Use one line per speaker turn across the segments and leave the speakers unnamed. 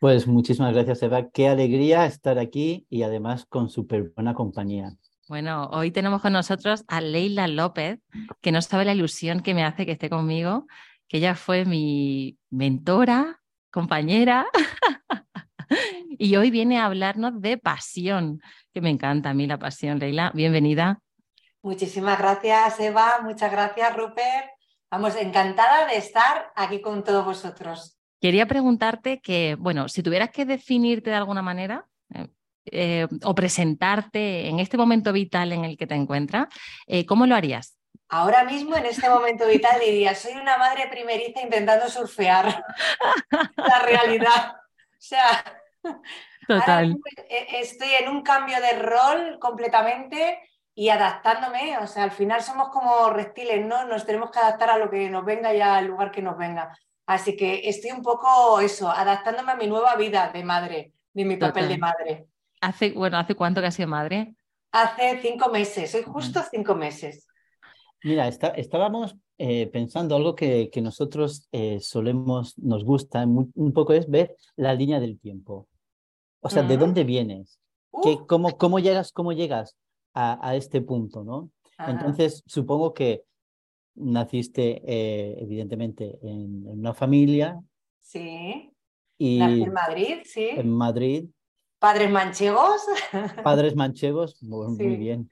Pues muchísimas gracias, Eva. Qué alegría estar aquí y además con súper buena compañía.
Bueno, hoy tenemos con nosotros a Leila López, que no sabe la ilusión que me hace que esté conmigo, que ella fue mi mentora, compañera, y hoy viene a hablarnos de pasión, que me encanta a mí la pasión. Leila, bienvenida.
Muchísimas gracias, Eva. Muchas gracias, Rupert. Vamos, encantada de estar aquí con todos vosotros.
Quería preguntarte que, bueno, si tuvieras que definirte de alguna manera eh, eh, o presentarte en este momento vital en el que te encuentras, eh, ¿cómo lo harías?
Ahora mismo, en este momento vital, diría, soy una madre primeriza intentando surfear la realidad. O sea,
Total.
estoy en un cambio de rol completamente y adaptándome. O sea, al final somos como reptiles, ¿no? Nos tenemos que adaptar a lo que nos venga y al lugar que nos venga. Así que estoy un poco eso, adaptándome a mi nueva vida de madre, de mi papel de madre.
Hace, bueno, ¿hace cuánto que has sido madre?
Hace cinco meses, soy justo cinco meses.
Mira, estábamos eh, pensando algo que, que nosotros eh, solemos, nos gusta un poco es ver la línea del tiempo. O sea, ¿de dónde vienes? ¿Qué, cómo, cómo, llegas, cómo llegas a, a este punto, no? Entonces, supongo que naciste eh, evidentemente en, una familia.
Sí. Y en Madrid, sí.
En Madrid.
Padres manchegos.
Padres manchegos, muy, bien.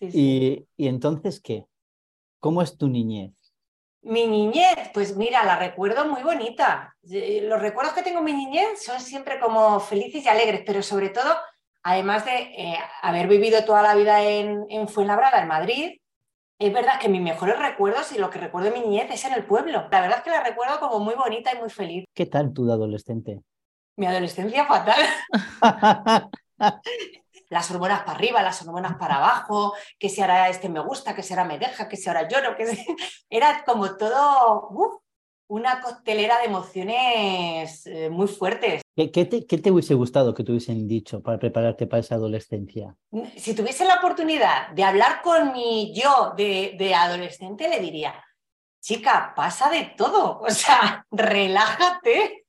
y, y, entonces, ¿qué? ¿Cómo es tu niñez?
Mi niñez, pues mira, la recuerdo muy bonita. Los recuerdos que tengo en mi niñez son siempre como felices y alegres, pero sobre todo, además de eh, haber vivido toda la vida en, en Fuenlabrada, en Madrid, es verdad que mis mejores recuerdos y lo que recuerdo de mi niñez es en el pueblo. La verdad es que la recuerdo como muy bonita y muy feliz.
¿Qué tal tu adolescente?
Mi adolescencia fatal. las hormonas para arriba, las hormonas para abajo, que si ahora este me gusta, que si ahora me deja, que si ahora lloro, que era como todo una costelera de emociones eh, muy fuertes.
¿Qué, te, hubiese gustado que te hubiesen dicho para prepararte para esa adolescencia?
Si tuviese la oportunidad de hablar con mi yo de, adolescente, le diría, chica, pasa de todo, o sea, relájate,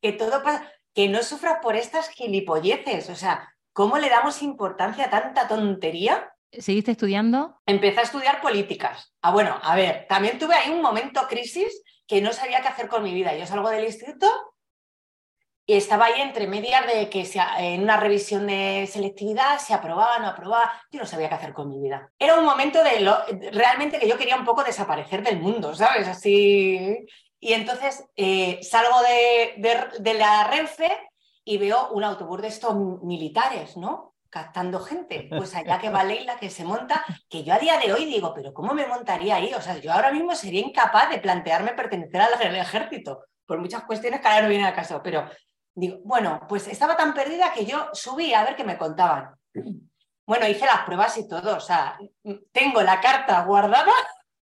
que todo pasa, que no sufras por estas gilipolleces, o sea, ¿cómo le damos importancia a tanta tontería?
¿Seguiste estudiando?
Empecé a estudiar políticas. Ah, bueno, a ver, también tuve ahí un momento crisis que no sabía qué hacer con mi vida. Yo salgo del instituto y estaba ahí entre medias de que en una revisión de selectividad se aprobaba, no aprobaba, yo no sabía qué hacer con mi vida. Era un momento de lo, realmente que yo quería un poco desaparecer del mundo, ¿sabes? Así. Y entonces eh, salgo de, de, la Renfe y veo un autobús de estos militares, ¿no? Captando gente. Pues allá que va Leila, que se monta, que yo a día de hoy digo, pero ¿cómo me montaría ahí? O sea, yo ahora mismo sería incapaz de plantearme pertenecer al ejército, por muchas cuestiones que ahora no vienen a caso, pero digo, bueno, pues estaba tan perdida que yo subí a ver qué me contaban. Bueno, hice las pruebas y todo, o sea, tengo la carta guardada.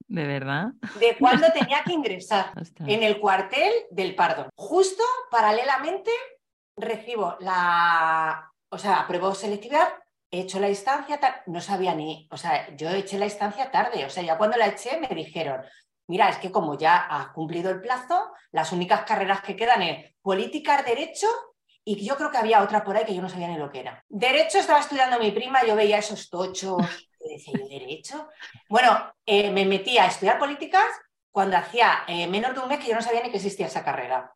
¿De verdad?
De cuándo tenía que ingresar en el cuartel del Pardo. Justo paralelamente recibo la, o sea, apruebo selectividad, he hecho la instancia, no sabía ni, o sea, yo eché la instancia tarde, o sea, ya cuando la eché me dijeron, mira, es que como ya has cumplido el plazo, las únicas carreras que quedan es políticas, derecho y yo creo que había otra por ahí que yo no sabía ni lo que era. Derecho estaba estudiando mi prima, yo veía esos tochos, y decía yo, ¿derecho? Bueno, eh, me metí a estudiar políticas cuando hacía eh, menos de un mes que yo no sabía ni que existía esa carrera.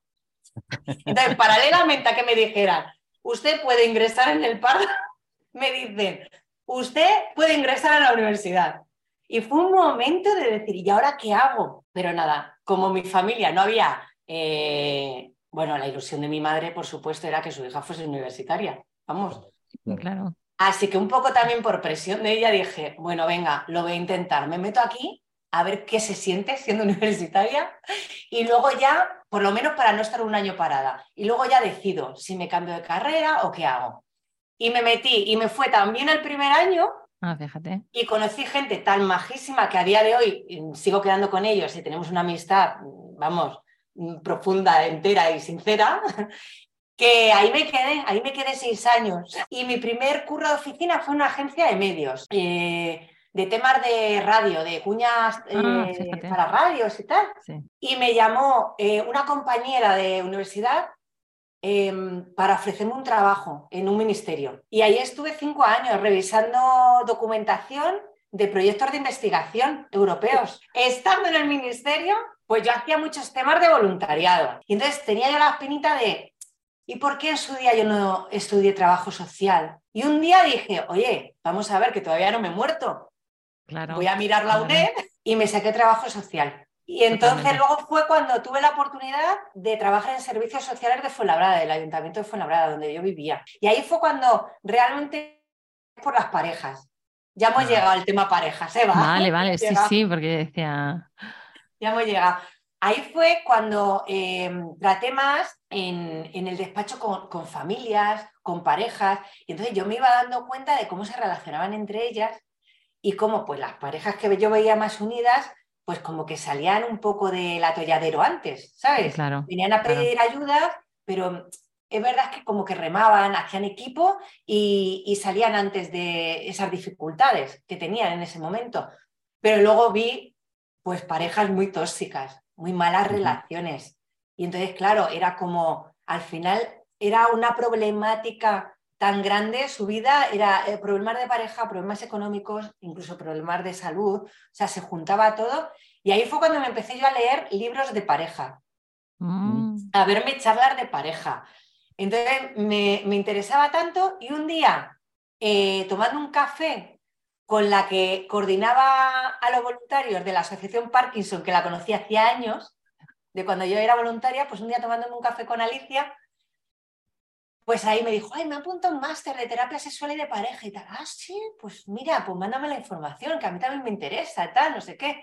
Entonces, paralelamente a que me dijeran, usted puede ingresar en el par, me dicen, usted puede ingresar a la universidad. Y fue un momento de decir, ¿y ahora qué hago? Pero nada, como mi familia no había, eh, bueno, la ilusión de mi madre, por supuesto, era que su hija fuese universitaria. Vamos.
Claro.
Así que un poco también por presión de ella dije, bueno, venga, lo voy a intentar. Me meto aquí a ver qué se siente siendo universitaria y luego ya, por lo menos para no estar un año parada, y luego ya decido si me cambio de carrera o qué hago. Y me metí y me fue también el primer año.
Ah, fíjate.
Y conocí gente tan majísima que a día de hoy mm, sigo quedando con ellos y tenemos una amistad, vamos, mm, profunda, entera y sincera, que ahí me quedé, ahí me quedé seis años. Y mi primer curro de oficina fue una agencia de medios. Eh, de temas de radio, de cuñas ah, eh, para radios y tal. Y me llamó eh, una compañera de universidad em, para ofrecerme un trabajo en un ministerio. Y ahí estuve cinco años revisando documentación de proyectos de investigación europeos. Estando en el ministerio, pues yo hacía muchos temas de voluntariado. Y entonces tenía yo la espinita de, ¿y por qué en su día yo no estudié trabajo social? Y un día dije, oye, vamos a ver que todavía no me he muerto voy a mirar la UNED y me saqué trabajo social. Y entonces luego fue cuando tuve la oportunidad de trabajar en servicios sociales de Fuenlabrada, del Ayuntamiento de Fuenlabrada, donde yo vivía. Y ahí fue cuando realmente por las parejas. Ya hemos ah. llegado al tema parejas, ¿eh?
Vale, vale, sí, sí, porque decía...
Ya hemos llegado. Ahí fue cuando em, traté más en, en el despacho con, con, familias, con parejas, y entonces yo me iba dando cuenta de cómo se relacionaban entre ellas y como pues las parejas que yo veía más unidas, pues como que salían un poco del atolladero antes, ¿sabes?
Claro,
Venían a pedir ayuda, pero es verdad que como que remaban, hacían equipo y, salían antes de esas dificultades que tenían en ese momento. Pero luego vi pues parejas muy tóxicas, muy malas relaciones. Y entonces, claro, era como, al final era una problemática tan grande, su vida era eh, problemas de pareja, problemas económicos, incluso problemas de salud, o sea, se juntaba todo. Y ahí fue cuando me empecé yo a leer libros de pareja, mm. a verme charlas de pareja. Entonces me, interesaba tanto y un día, eh, tomando un café con la que coordinaba a los voluntarios de la Asociación Parkinson, que la conocí hacía años, de cuando yo era voluntaria, pues un día tomándome un café con Alicia, pues ahí me dijo, ay, me apunta un máster de terapia sexual y de pareja y tal. Ah, sí, pues mira, pues mándame la información, que a mí también me interesa, tal, no sé qué.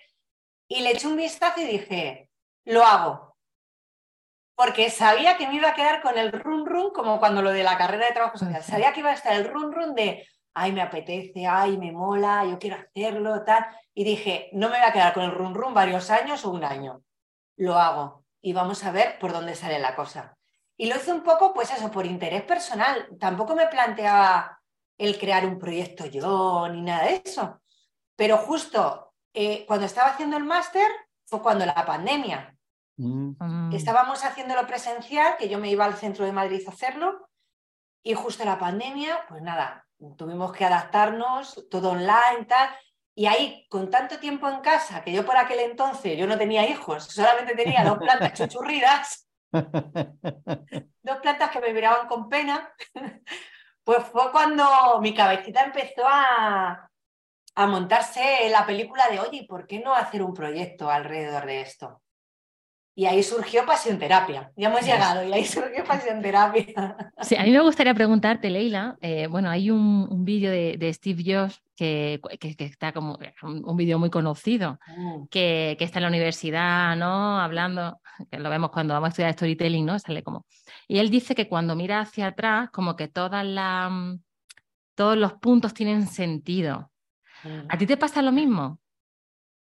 Y le eché un vistazo y dije, lo hago. Porque sabía que me iba a quedar con el run run, como cuando lo de la carrera de trabajo social. Sabía que iba a estar el run run de, ay, me apetece, ay, me mola, yo quiero hacerlo, tal. Y dije, no me voy a quedar con el run run varios años o un año. Lo hago. Y vamos a ver por dónde sale la cosa. Y lo hice un poco, pues eso, por interés personal. Tampoco me planteaba el crear un proyecto yo ni nada de eso. Pero justo eh, cuando estaba haciendo el máster fue cuando la pandemia. Mm. Mm. Estábamos haciéndolo presencial, que yo me iba al centro de Madrid a hacerlo, y justo la pandemia, pues nada, tuvimos que adaptarnos, todo online, tal. Y ahí, con tanto tiempo en casa, que yo por aquel entonces yo no tenía hijos, solamente tenía dos plantas chuchurridas, dos plantas que me miraban con pena, pues fue cuando mi cabecita empezó a, a montarse la película de, oye, ¿por qué no hacer un proyecto alrededor de esto? Y ahí surgió Pasión Terapia. Ya hemos llegado y ahí surgió Pasión Terapia.
Sí, a mí me gustaría preguntarte, Leila. Eh, bueno, hay un, vídeo de, Steve Jobs que, está como un, vídeo muy conocido, mm. que, está en la universidad, ¿no? Hablando, que lo vemos cuando vamos a estudiar storytelling, ¿no? Sale como. Y él dice que cuando mira hacia atrás, como que todas las, todos los puntos tienen sentido. Mm. ¿A ti te pasa lo mismo?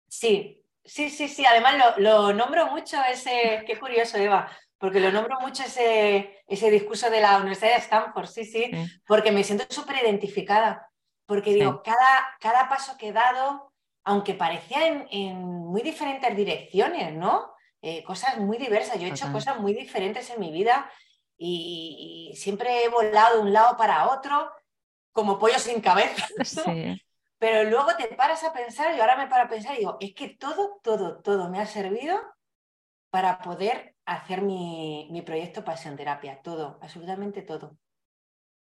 Sí, Sí, sí, sí, además lo, nombro mucho ese, qué curioso Eva, porque lo nombro mucho ese, ese discurso de la Universidad de Stanford, sí, sí, porque me siento súper identificada, porque digo, cada, cada paso que he dado, aunque parecía en, muy diferentes direcciones, ¿no? Eh, cosas muy diversas, yo he hecho cosas muy diferentes en mi vida y, y, siempre he volado de un lado para otro como pollo sin cabeza. Sí. Pero luego te paras a pensar, y ahora me paro a pensar y digo, es que todo, todo, todo me ha servido para poder hacer mi, mi proyecto Pasión Terapia, todo, absolutamente todo.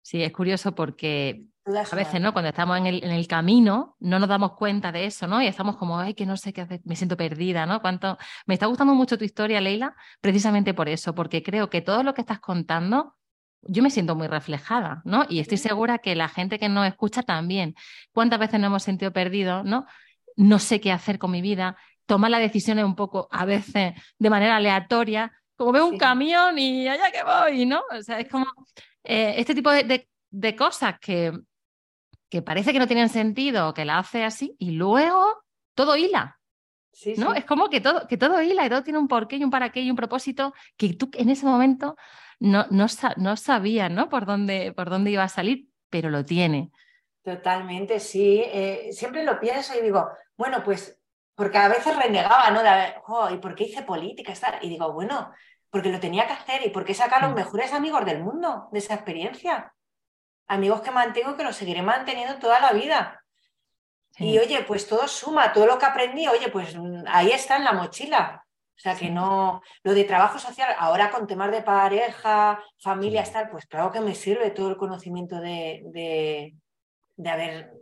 Sí, es curioso porque a veces, ¿no? Cuando estamos en el, en el, camino, no nos damos cuenta de eso, ¿no? Y estamos como, ay, que no sé qué hacer, me siento perdida, ¿no? Cuánto... Me está gustando mucho tu historia, Leila, precisamente por eso, porque creo que todo lo que estás contando yo me siento muy reflejada, ¿no? Y estoy segura que la gente que nos escucha también. ¿Cuántas veces nos hemos sentido perdidos, ¿no? No sé qué hacer con mi vida, toma las decisiones un poco a veces de manera aleatoria, como veo un camión y allá que voy, ¿no? O sea, es como eh, este tipo de, de, cosas que, que parece que no tienen sentido, que la hace así, y luego todo hila. ¿no? Es como que todo, que todo hila y todo tiene un porqué y un para qué y un propósito que tú en ese momento no, no, no sabías ¿no? Por, dónde, por dónde iba a salir, pero lo tiene.
Totalmente, sí. Eh, siempre lo pienso y digo, bueno, pues, porque a veces renegaba, ¿no? De, oh, ¿y por qué hice política? Y digo, bueno, porque lo tenía que hacer y porque sacar los mm. mejores amigos del mundo de esa experiencia. Amigos que mantengo y que los seguiré manteniendo toda la vida. Y oye, pues todo suma, todo lo que aprendí, oye, pues mm, ahí está en la mochila. O sea, que no, lo de trabajo social, ahora con temas de pareja, familia, tal, pues claro que me sirve todo el conocimiento de, de, haber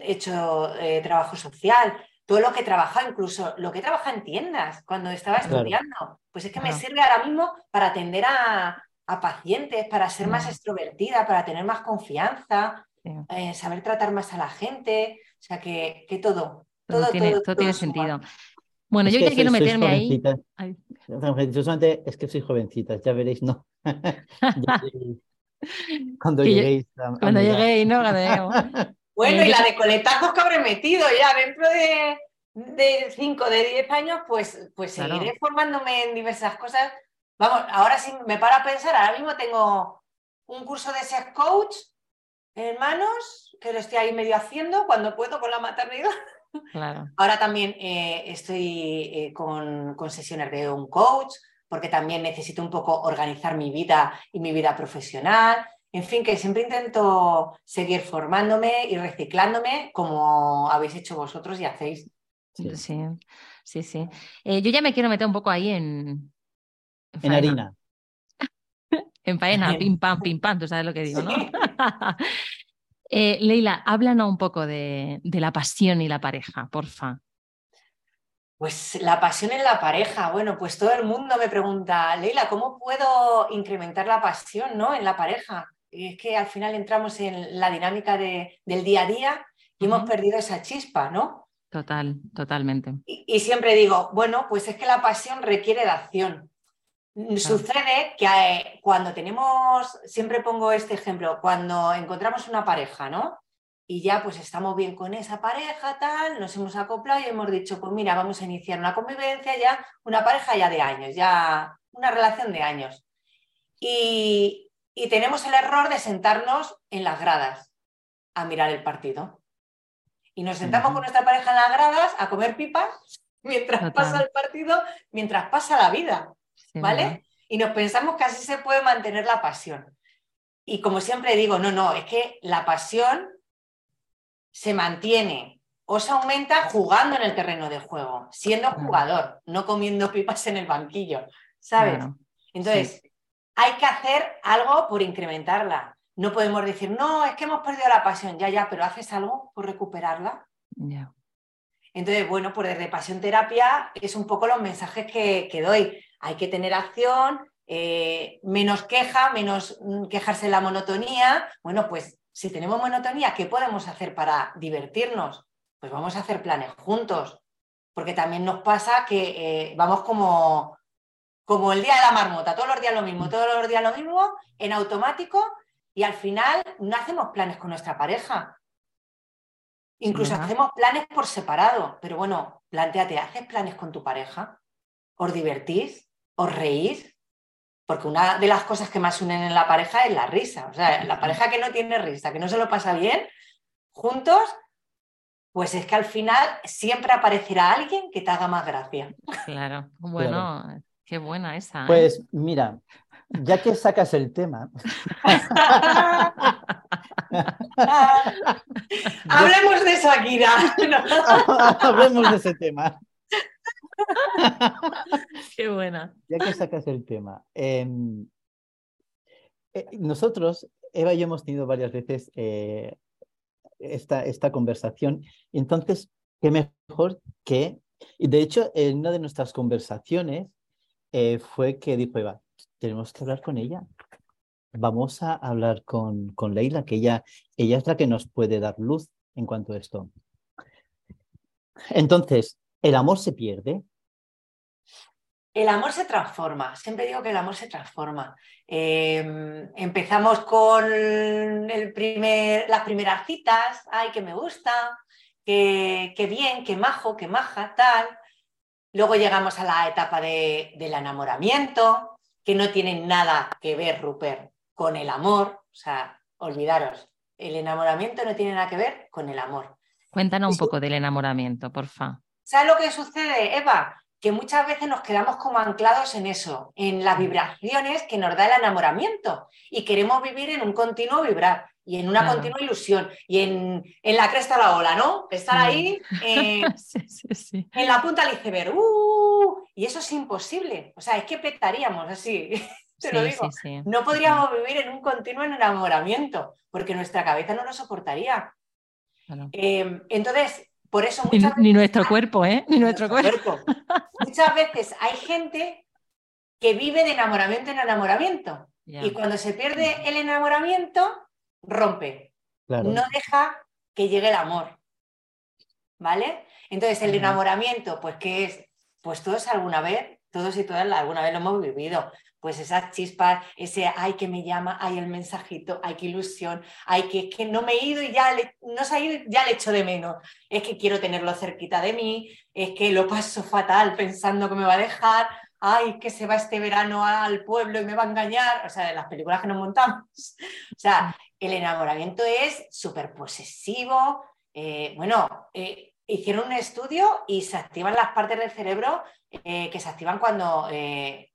hecho eh, trabajo social, todo lo que he trabajado, incluso lo que he trabajado en tiendas cuando estaba estudiando, pues es que me sirve ahora mismo para atender a, pacientes, para ser más extrovertida, para tener más confianza, eh, saber tratar más a la gente, o sea que, que todo, todo,
tiene, todo, tiene sentido. Bueno, yo ya quiero meterme ahí.
Yo solamente es que soy jovencita, ya veréis, ¿no? cuando lleguéis.
cuando lleguéis, ¿no?
bueno, y la de coletazos que habré metido ya dentro de, de 5, de 10 años, pues, pues seguiré formándome en diversas cosas. Vamos, ahora sí me paro a pensar, ahora mismo tengo un curso de sex coach en manos, que lo estoy ahí medio haciendo cuando puedo con la maternidad. Ahora también eh, estoy eh, con, sesiones de un coach, porque también necesito un poco organizar mi vida y mi vida profesional. En fin, que siempre intento seguir formándome y reciclándome como habéis hecho vosotros y hacéis.
Sí, sí, sí. Eh, yo ya me quiero meter un poco ahí en...
En, harina.
en faena, pim pam, pim pam, tú sabes lo que digo, ¿no? Eh, Leila, háblanos un poco de, la pasión y la pareja, porfa.
Pues la pasión en la pareja. Bueno, pues todo el mundo me pregunta, Leila, ¿cómo puedo incrementar la pasión ¿no? en la pareja? Es que al final entramos en la dinámica del día a día y hemos perdido esa chispa, ¿no?
Total, totalmente.
y, siempre digo, bueno, pues es que la pasión requiere de acción. Sucede que eh, cuando tenemos, siempre pongo este ejemplo, cuando encontramos una pareja, ¿no? Y ya pues estamos bien con esa pareja, tal, nos hemos acoplado y hemos dicho, pues mira, vamos a iniciar una convivencia ya, una pareja ya de años, ya una relación de años. Y, tenemos el error de sentarnos en las gradas a mirar el partido. Y nos sentamos con nuestra pareja en las gradas a comer pipas mientras pasa el partido, mientras pasa la vida. ¿vale? Y nos pensamos que así se puede mantener la pasión. Y como siempre digo, no, no, es que la pasión se mantiene o se aumenta jugando en el terreno de juego, siendo jugador, no comiendo pipas en el banquillo, ¿sabes? Entonces, hay que hacer algo por incrementarla. No podemos decir, no, es que hemos perdido la pasión, ya, ya, pero haces algo por recuperarla. Entonces, bueno, pues desde Pasión Terapia es un poco los mensajes que, que doy hay que tener acción, eh, menos queja, menos mm, quejarse de la monotonía. Bueno, pues si tenemos monotonía, ¿qué podemos hacer para divertirnos? Pues vamos a hacer planes juntos, porque también nos pasa que eh, vamos como, como el día de la marmota, todos los días lo mismo, todos los días lo mismo, en automático, y al final no hacemos planes con nuestra pareja. Incluso hacemos planes por separado, pero bueno, planteate, ¿haces planes con tu pareja? ¿Os divertís? os reís, porque una de las cosas que más unen en la pareja es la risa. O sea, la pareja que no tiene risa, que no se lo pasa bien, juntos, pues es que al final siempre aparecerá alguien que te haga más gracia.
Claro, bueno, qué buena esa.
¿eh? Pues mira, ya que sacas el tema.
Hablemos de Shakira.
Hablemos de ese tema.
Qué buena.
Ya que sacas el tema. Em, eh, nosotros, Eva y yo hemos tenido varias veces eh, esta, esta conversación. Entonces, qué mejor que... Y de hecho, en una de nuestras conversaciones eh, fue que dijo Eva, tenemos que hablar con ella. Vamos a hablar con, con Leila, que ella, ella es la que nos puede dar luz en cuanto a esto. Entonces, ¿el amor se pierde?
El amor se transforma, siempre digo que el amor se transforma. Em, empezamos con el primer, las primeras citas, ay, que me gusta, que, bien, que majo, que maja, tal. Luego llegamos a la etapa del enamoramiento, que no tiene nada que ver, Rupert, con el amor. O sea, olvidaros, el enamoramiento no tiene nada que ver con el amor.
Cuéntanos un poco del enamoramiento, porfa.
¿Sabes lo que sucede, Eva? que muchas veces nos quedamos como anclados en eso, en las vibraciones que nos da el enamoramiento y queremos vivir en un continuo vibrar y en una continua ilusión y en, en, la cresta de la ola, ¿no? Estar ahí eh, en la punta del iceberg. ¡uh! y eso es imposible. O sea, es que petaríamos así. Te lo digo. No podríamos vivir en un continuo enamoramiento porque nuestra cabeza no lo soportaría. Em, entonces, por eso
ni, nuestro cuerpo, ¿eh? Ni nuestro, cuerpo.
Muchas veces hay gente que vive de enamoramiento en enamoramiento. Y cuando se pierde el enamoramiento, rompe. No deja que llegue el amor. ¿Vale? Entonces, el enamoramiento, pues, ¿qué es? Pues todos alguna vez, todos y todas alguna vez lo hemos vivido pues esas chispas, ese ay que me llama, ay el mensajito, ay qué ilusión, ay que es que no me he ido y ya le, no se ha ido, ya le echo de menos, es que quiero tenerlo cerquita de mí, es que lo paso fatal pensando que me va a dejar, ay que se va este verano al pueblo y me va a engañar, o sea, de las películas que nos montamos. O sea, el enamoramiento es súper posesivo, eh, bueno, eh, hicieron un estudio y se activan las partes del cerebro eh, que se activan cuando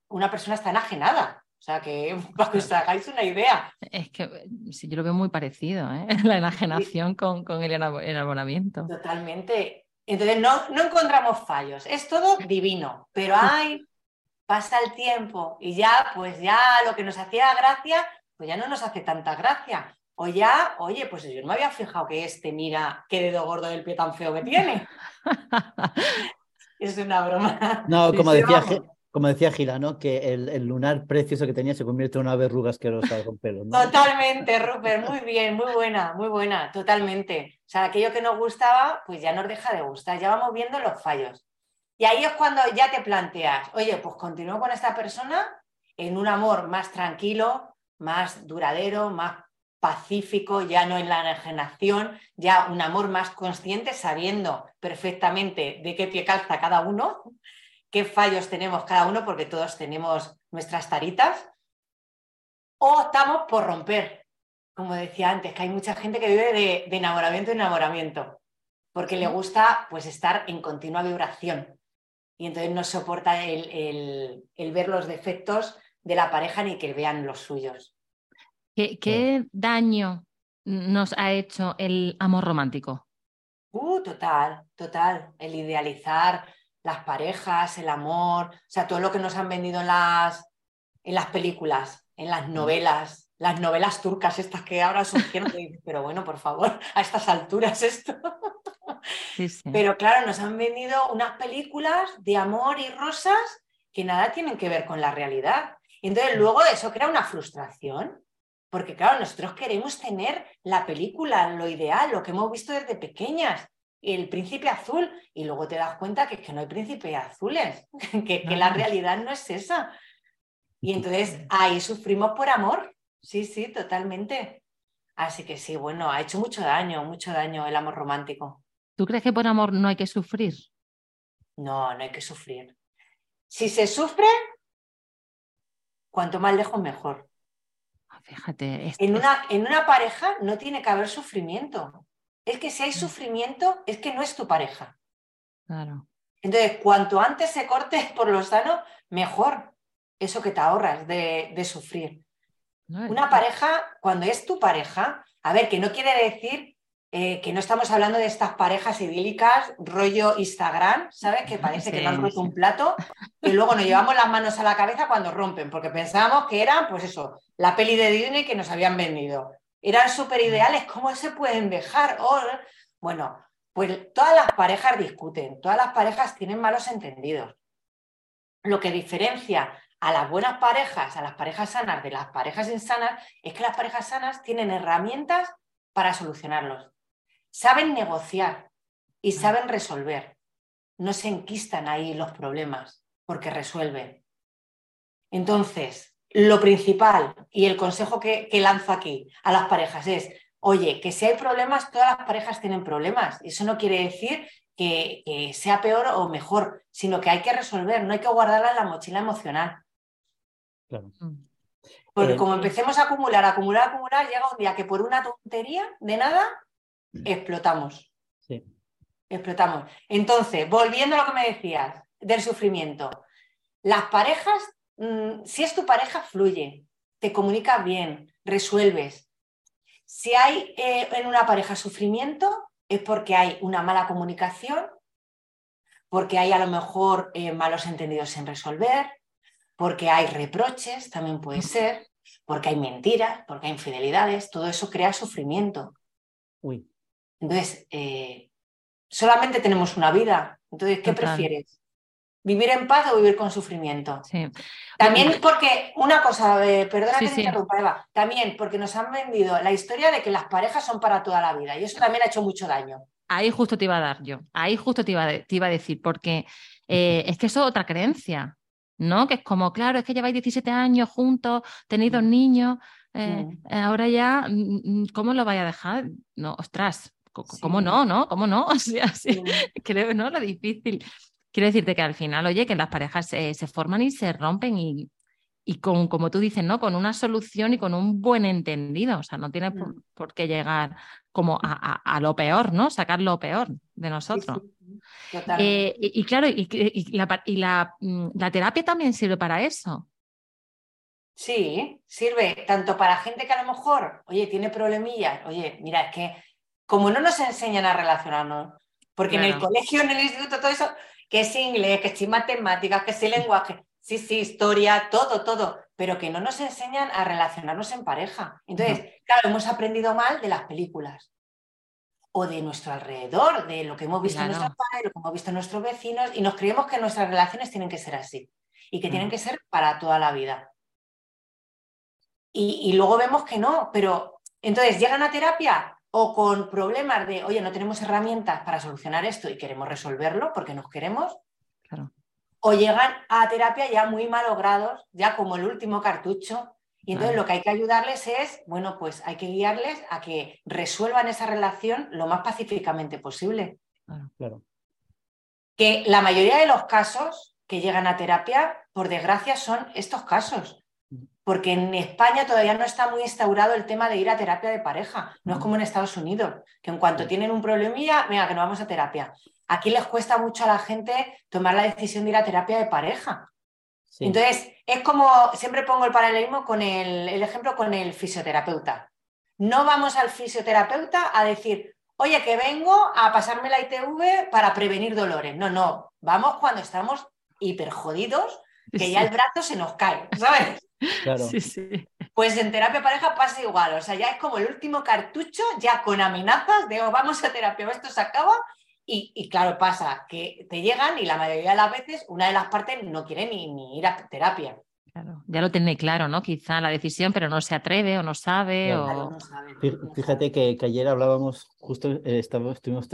una persona está enajenada. O sea, que para que os hagáis una idea.
Es que sí, yo lo veo muy parecido, ¿eh? la enajenación con, con, el enamoramiento.
Totalmente. Entonces, no, no encontramos fallos. Es todo divino, pero hay, pasa el tiempo y ya, pues ya lo que nos hacía gracia, pues ya no nos hace tanta gracia. O ya, oye, pues yo no me había fijado que este, mira, qué dedo gordo del pie tan feo que tiene. es una broma.
No, como decía, como decía Gila, ¿no? Que el, lunar precioso que tenía se convierte en una verruga asquerosa con pelo.
Totalmente, Rupert, muy bien, muy buena, muy buena, totalmente. O sea, aquello que nos gustaba, pues ya nos deja de gustar, ya vamos viendo los fallos. Y ahí es cuando ya te planteas, oye, pues continúo con esta persona en un amor más tranquilo, más duradero, más pacífico, ya no en la enajenación, ya un amor más consciente, sabiendo perfectamente de qué pie calza cada uno qué fallos tenemos cada uno, porque todos tenemos nuestras taritas, o estamos por romper, como decía antes, que hay mucha gente que vive de, enamoramiento y enamoramiento, porque le gusta pues estar en continua vibración y entonces no soporta el, ver los defectos de la pareja ni que vean los suyos.
¿Qué, daño nos ha hecho el amor romántico?
Uh, total, total. El idealizar las parejas, el amor, o sea, todo lo que nos han vendido en las, en las películas, en las mm. novelas, las novelas turcas estas que ahora surgieron, pero bueno, por favor, a estas alturas esto. Pero claro, nos han vendido unas películas de amor y rosas que nada tienen que ver con la realidad. Y entonces luego eso crea una frustración, porque claro, nosotros queremos tener la película, lo ideal, lo que hemos visto desde pequeñas el príncipe azul y luego te das cuenta que es que no hay príncipes azules, que, que la realidad no es esa. Y entonces ahí sufrimos por amor, sí, sí, totalmente. Así que sí, bueno, ha hecho mucho daño, mucho daño el amor romántico.
¿Tú crees que por amor no hay que sufrir?
No, no hay que sufrir. Si se sufre, cuanto más lejos mejor.
Ah, fíjate.
en, una, en una pareja no tiene que haber sufrimiento es que si hay mm. sufrimiento, es que no es tu pareja.
Claro.
Entonces, cuanto antes se corte por lo sano, mejor eso que te ahorras de, sufrir. Una pareja, cuando es tu pareja, a ver, que no quiere decir eh, que no estamos hablando de estas parejas idílicas, rollo Instagram, ¿sabes? Que parece que no han roto un plato y luego nos llevamos las manos a la cabeza cuando rompen, porque pensábamos que era, pues eso, la peli de Disney que nos habían vendido eran súper ideales, ¿cómo se pueden dejar? Oh, bueno, pues todas las parejas discuten, todas las parejas tienen malos entendidos. Lo que diferencia a las buenas parejas, a las parejas sanas de las parejas insanas, es que las parejas sanas tienen herramientas para solucionarlos. Saben negociar y saben resolver. no se enquistan ahí los problemas porque resuelven. Entonces, lo principal y el consejo que, lanzo aquí a las parejas es, oye, que si hay problemas, todas las parejas tienen problemas. Eso no quiere decir que, sea peor o mejor, sino que hay que resolver, no hay que guardarla en la mochila emocional. Mm. Porque eh, como empecemos a acumular, acumular, acumular, llega un día que por una tontería de nada mm. Explotamos. Sí. Explotamos. Entonces, volviendo a lo que me decías del sufrimiento, las parejas Mm, si es tu pareja, fluye, te comunicas bien, resuelves. Si hay eh, en una pareja sufrimiento, es porque hay una mala comunicación, porque hay a lo mejor eh, malos entendidos en resolver, porque hay reproches, también puede ser, porque hay mentiras, porque hay infidelidades, todo eso crea sufrimiento. Entonces, eh, solamente tenemos una vida. Entonces, ¿qué prefieres? ¿Vivir en paz o vivir con sufrimiento? Sí. También porque, una cosa, eh, perdona que te interrumpa, Eva, también porque nos han vendido la historia de que las parejas son para toda la vida y eso también ha hecho mucho daño.
Ahí justo te iba a dar yo, ahí justo te iba, te iba a decir, porque eh, es que eso es otra creencia, ¿no? Que es como, claro, es que lleváis 17 años juntos, tenéis dos mm. niños, eh, mm. ahora ya, mm, ¿cómo lo vais a dejar? No, ostras, ¿cómo no, no? ¿Cómo no? O sea, sí, creo, ¿no? Lo difícil. Quiero decirte que al final, oye, que las parejas se forman y se rompen y, y con, como tú dices, ¿no? Con una solución y con un buen entendido. O sea, no tiene por, mm. qué llegar como a, lo peor, ¿no? Sacar lo peor de nosotros. Eh, y, claro, y, la, y la, mm, la, terapia también sirve para eso.
Sí, sirve tanto para gente que a lo mejor, oye, tiene problemillas, oye, mira, es que como no nos enseñan a relacionarnos, porque en el colegio, en el instituto, todo eso, que es inglés, que es matemáticas, que es lenguaje, sí, sí, historia, todo, todo, pero que no nos enseñan a relacionarnos en pareja. Entonces, claro, hemos aprendido mal de las películas o de nuestro alrededor, de lo que hemos visto en nuestros padres, lo que hemos visto en nuestros vecinos, y nos creemos que nuestras relaciones tienen que ser así y que tienen que ser para toda la vida. Y, y luego vemos que no, pero entonces llegan a terapia o con problemas de, oye, no tenemos herramientas para solucionar esto y queremos resolverlo porque nos queremos, o llegan a terapia ya muy malogrados, ya como el último cartucho, y entonces lo que hay que ayudarles es, bueno, pues hay que guiarles a que resuelvan esa relación lo más pacíficamente posible. Claro. Que la mayoría de los casos que llegan a terapia, por desgracia, son estos casos porque en España todavía no está muy instaurado el tema de ir a terapia de pareja. No es como en Estados Unidos, que en cuanto tienen un problemilla, venga, que no vamos a terapia. Aquí les cuesta mucho a la gente tomar la decisión de ir a terapia de pareja. Entonces, es como, siempre pongo el paralelismo con el, el ejemplo con el fisioterapeuta. No vamos al fisioterapeuta a decir, oye, que vengo a pasarme la ITV para prevenir dolores. No, no, vamos cuando estamos hiper jodidos, que ya el brazo se nos cae, ¿sabes? Claro. Sí, sí. Pues en terapia pareja pasa igual, o sea, ya es como el último cartucho, ya con amenazas de oh, vamos a terapia, esto se acaba. Y, claro, pasa que te llegan y la mayoría de las veces una de las partes no quiere ni, ir a terapia.
Claro, ya lo tiene claro, ¿no? Quizá la decisión, pero no se atreve o no sabe. o...
Fíjate que, ayer hablábamos, justo eh, estuvimos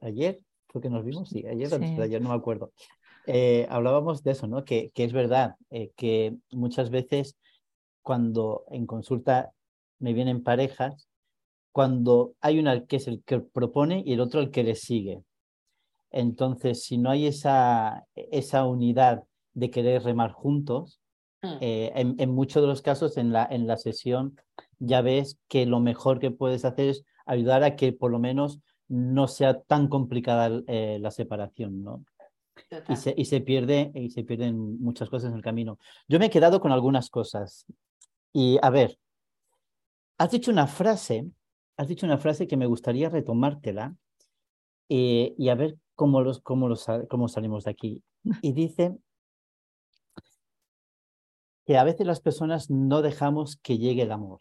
ayer, fue que nos vimos, sí, ayer, ayer no me acuerdo. Eh, hablábamos de eso, ¿no? Que, que es verdad, eh, que muchas veces cuando en consulta me vienen parejas, cuando hay una que es el que propone y el otro el que le sigue. Entonces, si no hay esa, esa unidad de querer remar juntos, mm. eh, en, en, muchos de los casos en la, en la sesión ya ves que lo mejor que puedes hacer es ayudar a que por lo menos no sea tan complicada la separación, ¿no? Y se, y se, pierde, y se pierden muchas cosas en el camino. Yo me he quedado con algunas cosas. Y a ver, has dicho una frase, has dicho una frase que me gustaría retomártela eh, y a ver cómo, los, cómo, los, cómo salimos de aquí. Y dice que a veces las personas no dejamos que llegue el amor.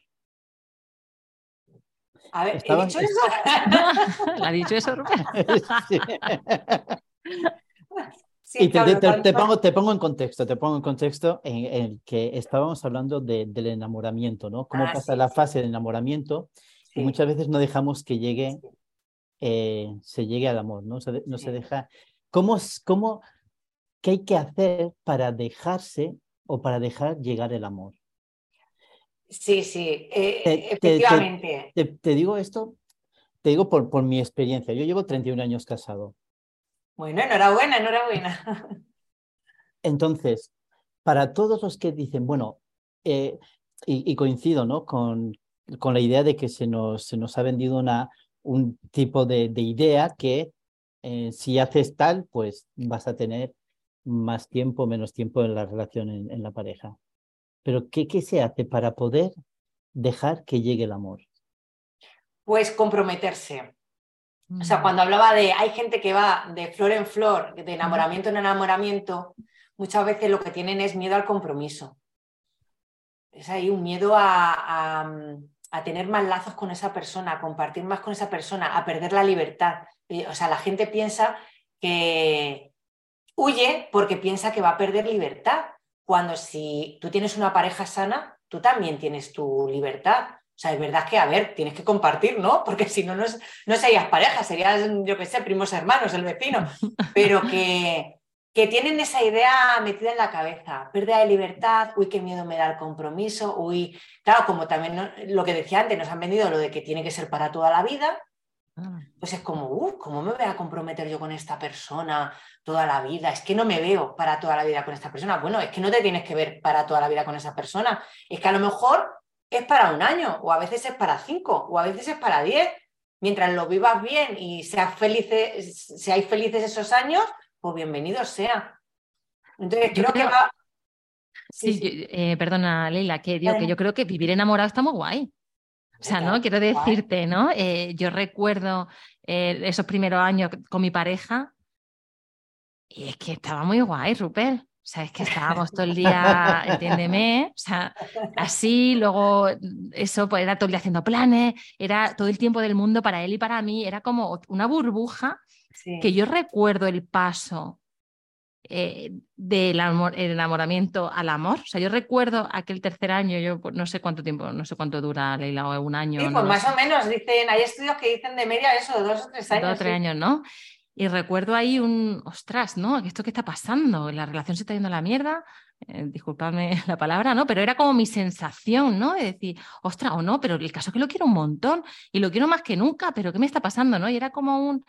A ver, ¿he dicho eso?
¿Ha dicho eso,
y te, pongo, te pongo en contexto, te pongo en contexto en, el que estábamos hablando de, del enamoramiento, ¿no? Cómo ah, pasa la fase del enamoramiento y muchas veces no dejamos que llegue, eh, se llegue al amor, ¿no? Se, no se deja ¿cómo, cómo, ¿qué hay que hacer para dejarse o para dejar llegar el amor?
Sí, sí, eh, efectivamente.
Te, digo esto, te digo por, por mi experiencia. Yo llevo 31 años casado.
Bueno, enhorabuena, enhorabuena.
Entonces, para todos los que dicen, bueno, eh, y, coincido ¿no? con, con la idea de que se nos, se nos ha vendido una, un tipo de, de idea que eh, si haces tal, pues vas a tener más tiempo, menos tiempo en la relación en, la pareja. Pero ¿qué, ¿qué se hace para poder dejar que llegue el amor?
Pues comprometerse. O sea, cuando hablaba de hay gente que va de flor en flor, de enamoramiento en enamoramiento, muchas veces lo que tienen es miedo al compromiso. Es ahí un miedo a, a, tener más lazos con esa persona, a compartir más con esa persona, a perder la libertad. O sea, la gente piensa que huye porque piensa que va a perder libertad, cuando si tú tienes una pareja sana, tú también tienes tu libertad. O sea, es verdad que, a ver, tienes que compartir, ¿no? Porque si no, no, no serías pareja, serías, yo qué sé, primos hermanos, el vecino. Pero que, que tienen esa idea metida en la cabeza, pérdida de libertad, uy, qué miedo me da el compromiso, uy, claro, como también lo que decía antes, nos han vendido lo de que tiene que ser para toda la vida, ah. pues es como, uy, ¿cómo me voy a comprometer yo con esta persona toda la vida? Es que no me veo para toda la vida con esta persona. Bueno, es que no te tienes que ver para toda la vida con esa persona, es que a lo mejor es para un año, o a veces es para cinco, o a veces es para diez. Mientras lo vivas bien y seas felices, seáis felices esos años, pues bienvenido sea. Entonces, creo, que va...
Sí, eh, perdona, Leila, que, digo, que yo creo que vivir enamorado está muy guay. O sea, ¿no? Quiero decirte, ¿no? Eh, yo recuerdo eh, esos primeros años con mi pareja y es que estaba muy guay, Rupert. O sea, es que estábamos todo el día, entiéndeme, o sea, así, luego eso, pues era todo el día haciendo planes, era todo el tiempo del mundo para él y para mí, era como una burbuja que yo recuerdo el paso eh, del enamoramiento al amor. O sea, yo recuerdo aquel tercer año, yo no sé cuánto tiempo, no sé cuánto dura Leila, o un año.
Sí, pues más o menos, dicen, hay estudios que dicen de media eso, dos o tres años.
Dos o tres años, ¿no? Y recuerdo ahí un, ostras, ¿no? ¿Esto qué está pasando? La relación se está yendo a la mierda. Eh, disculpadme la palabra, ¿no? Pero era como mi sensación, ¿no? De decir, ostras, o no, pero el caso es que lo quiero un montón y lo quiero más que nunca, pero ¿qué me está pasando, no? Y era como un,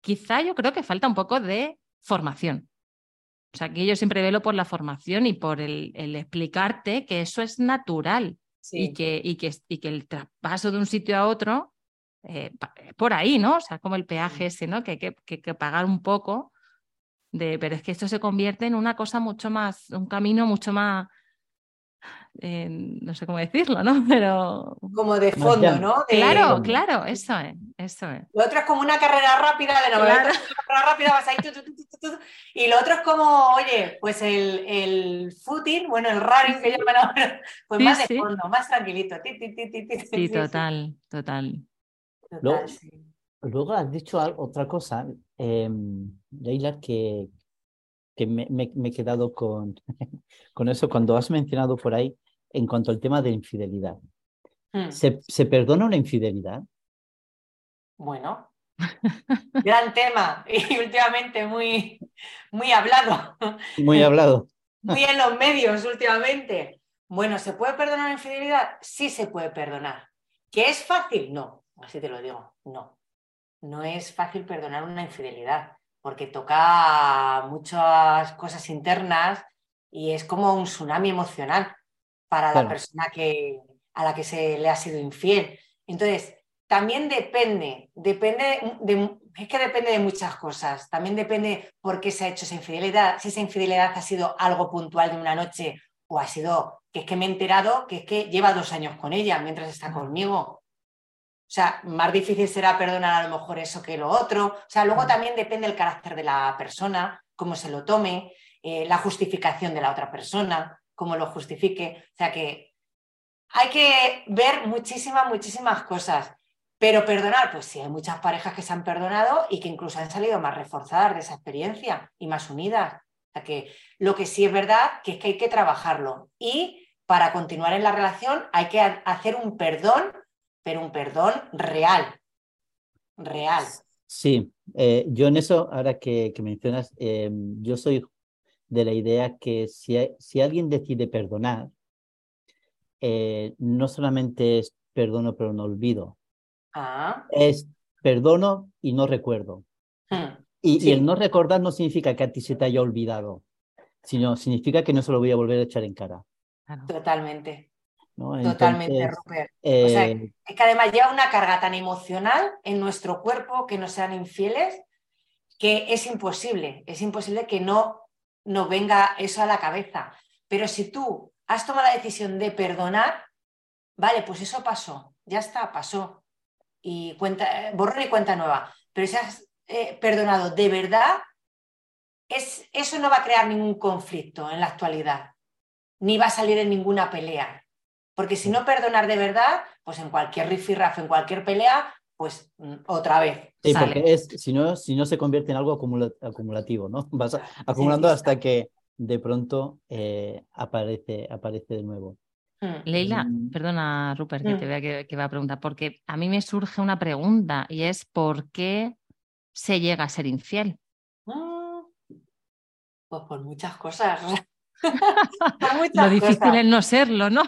quizá yo creo que falta un poco de formación. O sea, que yo siempre velo por la formación y por el, explicarte que eso es natural y, que, y, que, y que el traspaso de un sitio a otro, eh, por ahí, ¿no? O sea, como el peaje ese, ¿no? Que hay que, que, que, pagar un poco, de, pero es que esto se convierte en una cosa mucho más, un camino mucho más no sé cómo decirlo, ¿no? Pero...
Como de fondo, ¿no?
Claro, claro, eso es, eso es.
Lo otro es como una carrera rápida de una carrera rápida, vas ahí, y lo otro es como, oye, pues el, el footing, bueno, el running que llaman ahora, pues más de fondo, más tranquilito.
Sí, total, total.
Luego, has dicho otra cosa, eh, Leila, que, que me, me, he quedado con, con eso cuando has mencionado por ahí en cuanto al tema de infidelidad. Hmm. ¿Se, perdona una infidelidad?
Bueno, gran tema y últimamente muy, muy hablado.
Muy hablado.
Muy en los medios últimamente. Bueno, ¿se puede perdonar una infidelidad? Sí se puede perdonar. ¿Que es fácil? No, así te lo digo, no. No es fácil perdonar una infidelidad porque toca muchas cosas internas y es como un tsunami emocional para la persona que, a la que se le ha sido infiel. Entonces, también depende, depende de, es que depende de muchas cosas. También depende por qué se ha hecho esa infidelidad, si esa infidelidad ha sido algo puntual de una noche o ha sido que es que me he enterado que es que lleva dos años con ella mientras está conmigo. O sea, más difícil será perdonar a lo mejor eso que lo otro. O sea, luego también depende el carácter de la persona, cómo se lo tome, eh, la justificación de la otra persona, cómo lo justifique. O sea que hay que ver muchísimas, muchísimas cosas. Pero perdonar, pues sí, hay muchas parejas que se han perdonado y que incluso han salido más reforzadas de esa experiencia y más unidas. O sea que lo que sí es verdad que es que hay que trabajarlo. Y para continuar en la relación hay que hacer un perdón pero un perdón real. Real.
Sí, Eh, yo en eso, ahora que, mencionas, em, yo soy de la idea que si, si alguien decide perdonar, eh, no solamente es perdono pero no olvido, ah. es perdono y no recuerdo. Hmm. Y, el no recordar no significa que a ti se te haya olvidado, sino significa que no se lo voy a volver a echar en cara.
Totalmente. Totalmente, Rupert. Eh, es que además lleva una carga tan emocional en nuestro cuerpo que nos sean infieles que es imposible, es imposible que no nos venga eso a la cabeza. Pero si tú has tomado la decisión de perdonar, vale, pues eso pasó, ya está, pasó. Y cuenta, borrón y cuenta nueva. Pero si has eh, perdonado de verdad, es, eso no va a crear ningún conflicto en la actualidad, ni va a salir en ninguna pelea. Porque si no perdonar de verdad, pues en cualquier rifirraf, en cualquier pelea, pues mm, otra vez.
Sí, porque es, si no, si no se convierte en algo acumulativo, ¿no? Vas acumulando hasta que de pronto eh, aparece, aparece de nuevo.
Mm. Leila, mm. perdona Rupert que te vea que, va a preguntar, porque a mí me surge una pregunta y es ¿por qué se llega a ser infiel?
Pues por muchas cosas.
Lo difícil es no serlo, ¿no?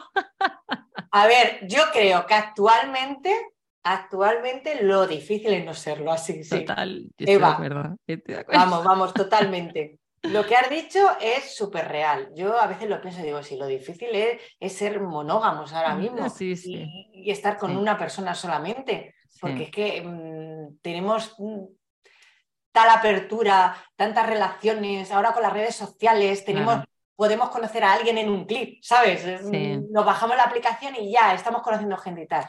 A ver, yo creo que actualmente, actualmente lo difícil es no serlo, así, sí.
Total, Eva,
vamos, vamos, totalmente. Lo que has dicho es súper real. Yo a veces lo pienso y digo, sí, lo difícil es, ser monógamos ahora mm, mismo Y, estar con una persona solamente, porque es que mm, tenemos mm, tal apertura, tantas relaciones, ahora con las redes sociales, tenemos podemos conocer a alguien en un clip, ¿sabes? Nos bajamos la aplicación y ya estamos conociendo gente y tal.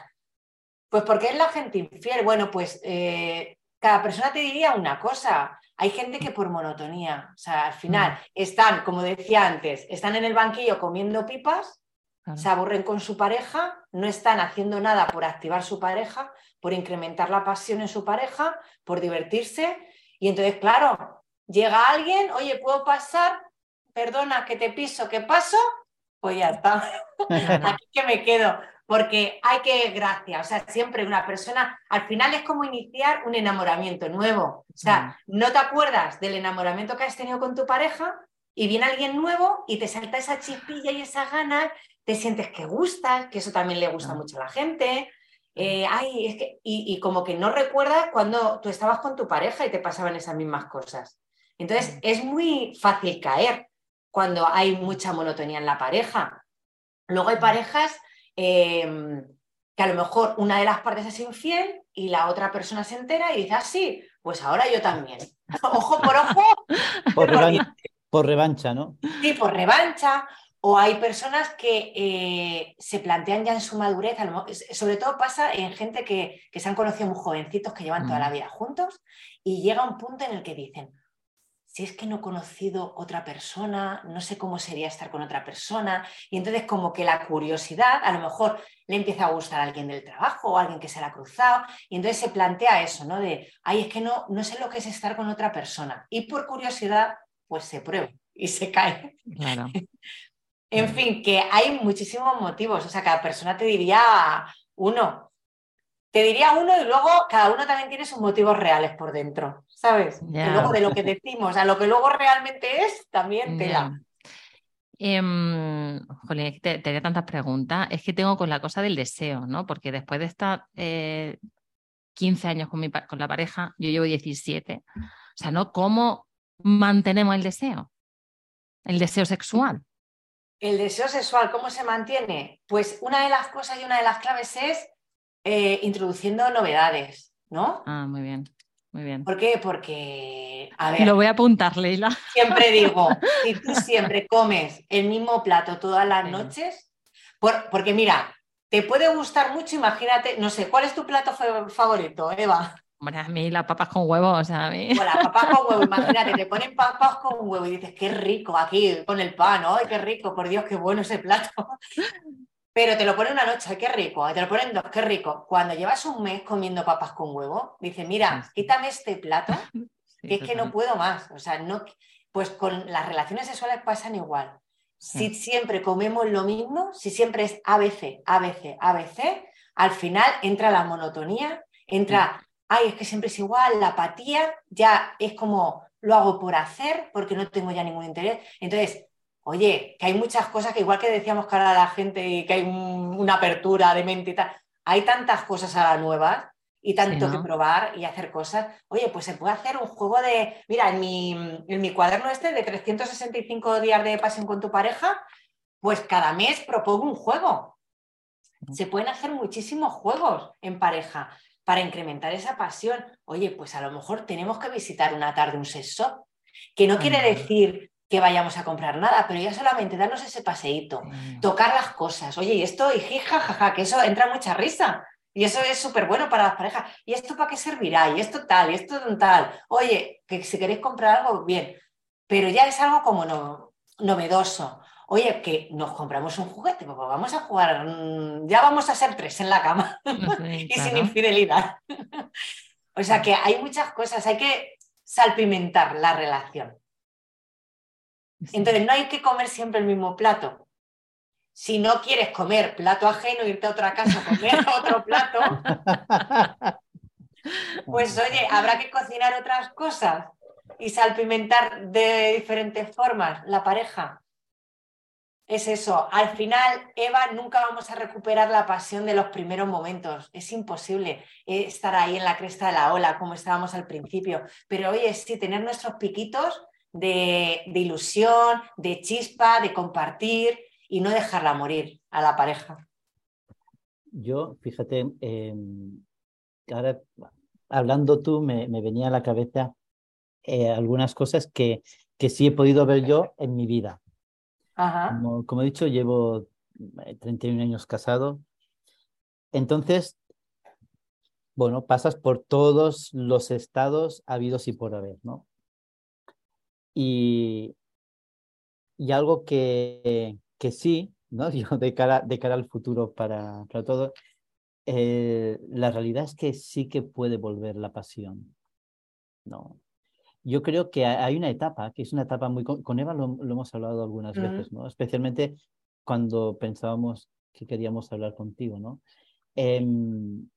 Pues porque es la gente infiel. Bueno, pues eh, cada persona te diría una cosa. Hay gente que por monotonía, o sea, al final mm. están, como decía antes, están en el banquillo comiendo pipas, se aburren con su pareja, no están haciendo nada por activar su pareja, por incrementar la pasión en su pareja, por divertirse. Y entonces, claro, llega alguien, oye, ¿puedo pasar? Perdona que te piso, que paso, pues ya está. Aquí que me quedo. Porque hay que, gracias, o sea, siempre una persona, al final es como iniciar un enamoramiento nuevo. O sea, mm. no te acuerdas del enamoramiento que has tenido con tu pareja y viene alguien nuevo y te salta esa chispilla y esa gana, te sientes que gustas, que eso también le gusta mucho a la gente. Eh, ay, es que, y, y, como que no recuerdas cuando tú estabas con tu pareja y te pasaban esas mismas cosas. Entonces, es muy fácil caer cuando hay mucha monotonía en la pareja. Luego hay parejas em, que a lo mejor una de las partes es infiel y la otra persona se entera y dice, ah, sí, pues ahora yo también. ojo por ojo.
Por, revancha, ¿no?
Sí, por revancha. O hay personas que eh, se plantean ya en su madurez, sobre todo pasa en gente que, se han conocido muy jovencitos, que llevan toda la vida juntos, y llega un punto en el que dicen, si es que no he conocido otra persona, no sé cómo sería estar con otra persona. Y entonces como que la curiosidad, a lo mejor le empieza a gustar a alguien del trabajo o a alguien que se la ha cruzado. Y entonces se plantea eso, ¿no? De, ay, es que no, no sé lo que es estar con otra persona. Y por curiosidad, pues se prueba y se cae. Claro. en fin, que hay muchísimos motivos. O sea, cada persona te diría uno, te diría uno y luego cada uno también tiene sus motivos reales por dentro, ¿sabes? luego de lo que decimos a lo que luego realmente es, también tela.
Yeah. Eh, te, te, tantas preguntas. Es que tengo con la cosa del deseo, ¿no? Porque después de estar 15 eh, años con, mi, con la pareja, yo llevo 17. O sea, ¿no? ¿Cómo mantenemos el deseo? El deseo sexual.
El deseo sexual, ¿cómo se mantiene? Pues una de las cosas y una de las claves es eh, introduciendo novedades, ¿no?
Ah, muy bien, muy bien.
¿Por qué? Porque, a
ver... Lo voy a apuntar, Leila.
Siempre digo, si tú siempre comes el mismo plato todas las noches, porque mira, te puede gustar mucho, imagínate, no sé, ¿cuál es tu plato favorito, Eva?
Bueno, a mí las papas con huevo, o sea, a mí.
Las papas con huevo, imagínate, te ponen papas con huevo y dices, qué rico aquí con el pan, ¡ay, qué rico! Por Dios, qué bueno ese plato. Pero te lo pone una noche, qué rico, te lo ponen dos, qué rico. Cuando llevas un mes comiendo papas con huevo, dices, mira, quítame este plato, que es que no puedo más. O sea, no, pues con las relaciones sexuales pasan igual. Si siempre comemos lo mismo, si siempre es ABC, ABC, ABC, al final entra la monotonía, entra ay, es que siempre es igual, la apatía ya es como lo hago por hacer porque no tengo ya ningún interés. Entonces, oye, que hay muchas cosas que igual que decíamos que ahora la gente y que hay una apertura de mente y tal, hay tantas cosas ahora nuevas y tanto que probar y hacer cosas. Oye, pues se puede hacer un juego de, mira, en mi, en mi cuaderno este de 365 días de pasión con tu pareja, pues cada mes propongo un juego. Se pueden hacer muchísimos juegos en pareja para incrementar esa pasión. Oye, pues a lo mejor tenemos que visitar una tarde un sexo, que no quiere decir que vayamos a comprar nada, pero ya solamente darnos ese paseíto, tocar las cosas. Oye, y esto, y jija, jaja, que eso entra mucha risa. Y eso es súper bueno para las parejas. ¿Y esto para qué servirá? ¿Y esto tal? ¿Y esto tal? Oye, que si queréis comprar algo, bien. Pero ya es algo como no, novedoso. Oye, que nos compramos un juguete, pues vamos a jugar, mm, ya vamos a ser tres en la cama y sin infidelidad. o sea que hay muchas cosas, hay que salpimentar la relación. Entonces, no hay que comer siempre el mismo plato si no quieres comer plato ajeno, irte a otra casa a comer otro plato, pues oye, habrá que cocinar otras cosas y salpimentar de diferentes formas la pareja. Es eso, al final, Eva, nunca vamos a recuperar la pasión de los primeros momentos. Es imposible estar ahí en la cresta de la ola como estábamos al principio. Pero oye, sí, tener nuestros piquitos de, de ilusión, de chispa, de compartir, y no dejarla morir a la pareja.
Yo, fíjate, em, ahora hablando tú me, venía a la cabeza eh, algunas cosas que, que sí he podido ver yo en mi vida. Como, he dicho, llevo 31 eh, años casado. Entonces, bueno, pasas por todos los estados habidos y por haber, ¿no? Y, y algo que, que sí, ¿no? Yo de cara, de cara al futuro para, para todo, eh, la realidad es que sí que puede volver la pasión, ¿no? Yo creo que hay una etapa, que es una etapa muy... Con Eva lo, hemos hablado algunas veces, ¿no? Especialmente cuando pensábamos que queríamos hablar contigo, ¿no? Em,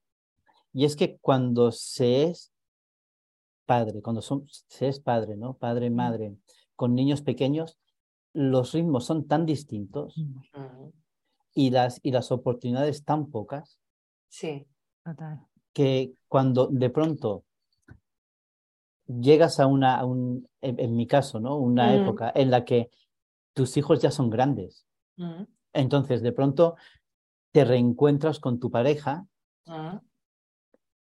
y es que cuando se es padre, cuando son, se es padre, ¿no? Padre, madre, con niños pequeños, los ritmos son tan distintos y, las, y las oportunidades tan pocas.
Sí,
Que cuando de pronto llegas a una, un, en, mi caso, ¿no? Una época en la que tus hijos ya son grandes. Entonces, de pronto te reencuentras con tu pareja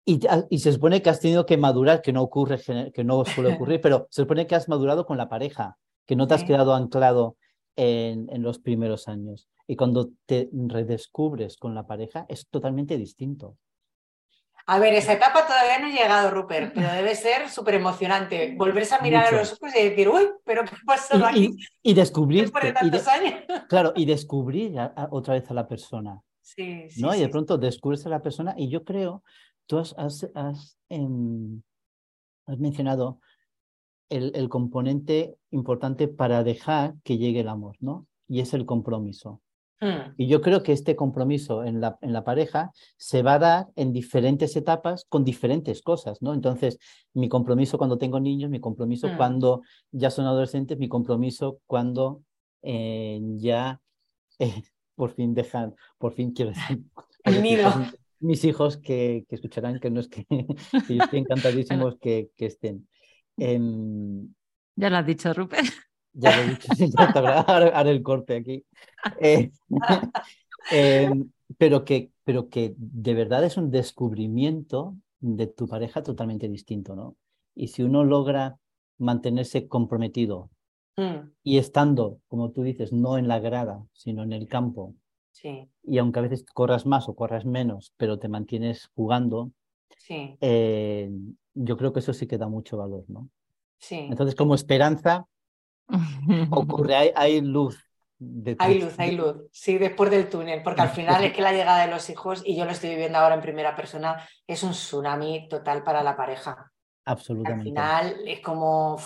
y, y, se supone que has tenido que madurar, que no ocurre, que no suele ocurrir, pero se supone que has madurado con la pareja que no te has quedado anclado en, en, los primeros años. Y cuando te redescubres con la pareja es totalmente distinto.
A ver, esa etapa todavía no ha llegado, Rupert, pero debe ser súper emocionante. Volverse a mirar a los ojos y decir, uy, pero ¿qué pasó aquí?
Y, descubrir. Claro, y descubrir otra vez a la persona.
Sí,
sí, ¿no? y de pronto descubres a la persona y yo creo, tú has, has, has, em, has mencionado el, componente importante para dejar que llegue el amor, ¿no? Y es el compromiso. Hmm. Y yo creo que este compromiso en la, en la pareja se va a dar en diferentes etapas con diferentes cosas, ¿no? Entonces, mi compromiso cuando tengo niños, mi compromiso hmm. cuando ya son adolescentes, mi compromiso cuando eh, ya eh, por fin dejan, por fin quiero decir, mis hijos que, que, escucharán que no es que, que yo estoy encantadísimos que, que estén. Em,
ya lo has dicho, Rupert.
Ya lo he dicho, sí, ahora, el corte aquí. Eh, em, pero, que, pero que de verdad es un descubrimiento de tu pareja totalmente distinto, ¿no? Y si uno logra mantenerse comprometido mm. y estando, como tú dices, no en la grada, sino en el campo,
sí.
y aunque a veces corras más o corras menos, pero te mantienes jugando,
sí.
Eh, yo creo que eso sí que da mucho valor, ¿no?
Sí.
Entonces, como esperanza, ocurre, hay, hay luz.
hay luz, hay luz, sí, después del túnel, porque al final es que la llegada de los hijos, y yo lo estoy viviendo ahora en primera persona, es un tsunami total para la pareja.
Absolutamente.
Al final es como,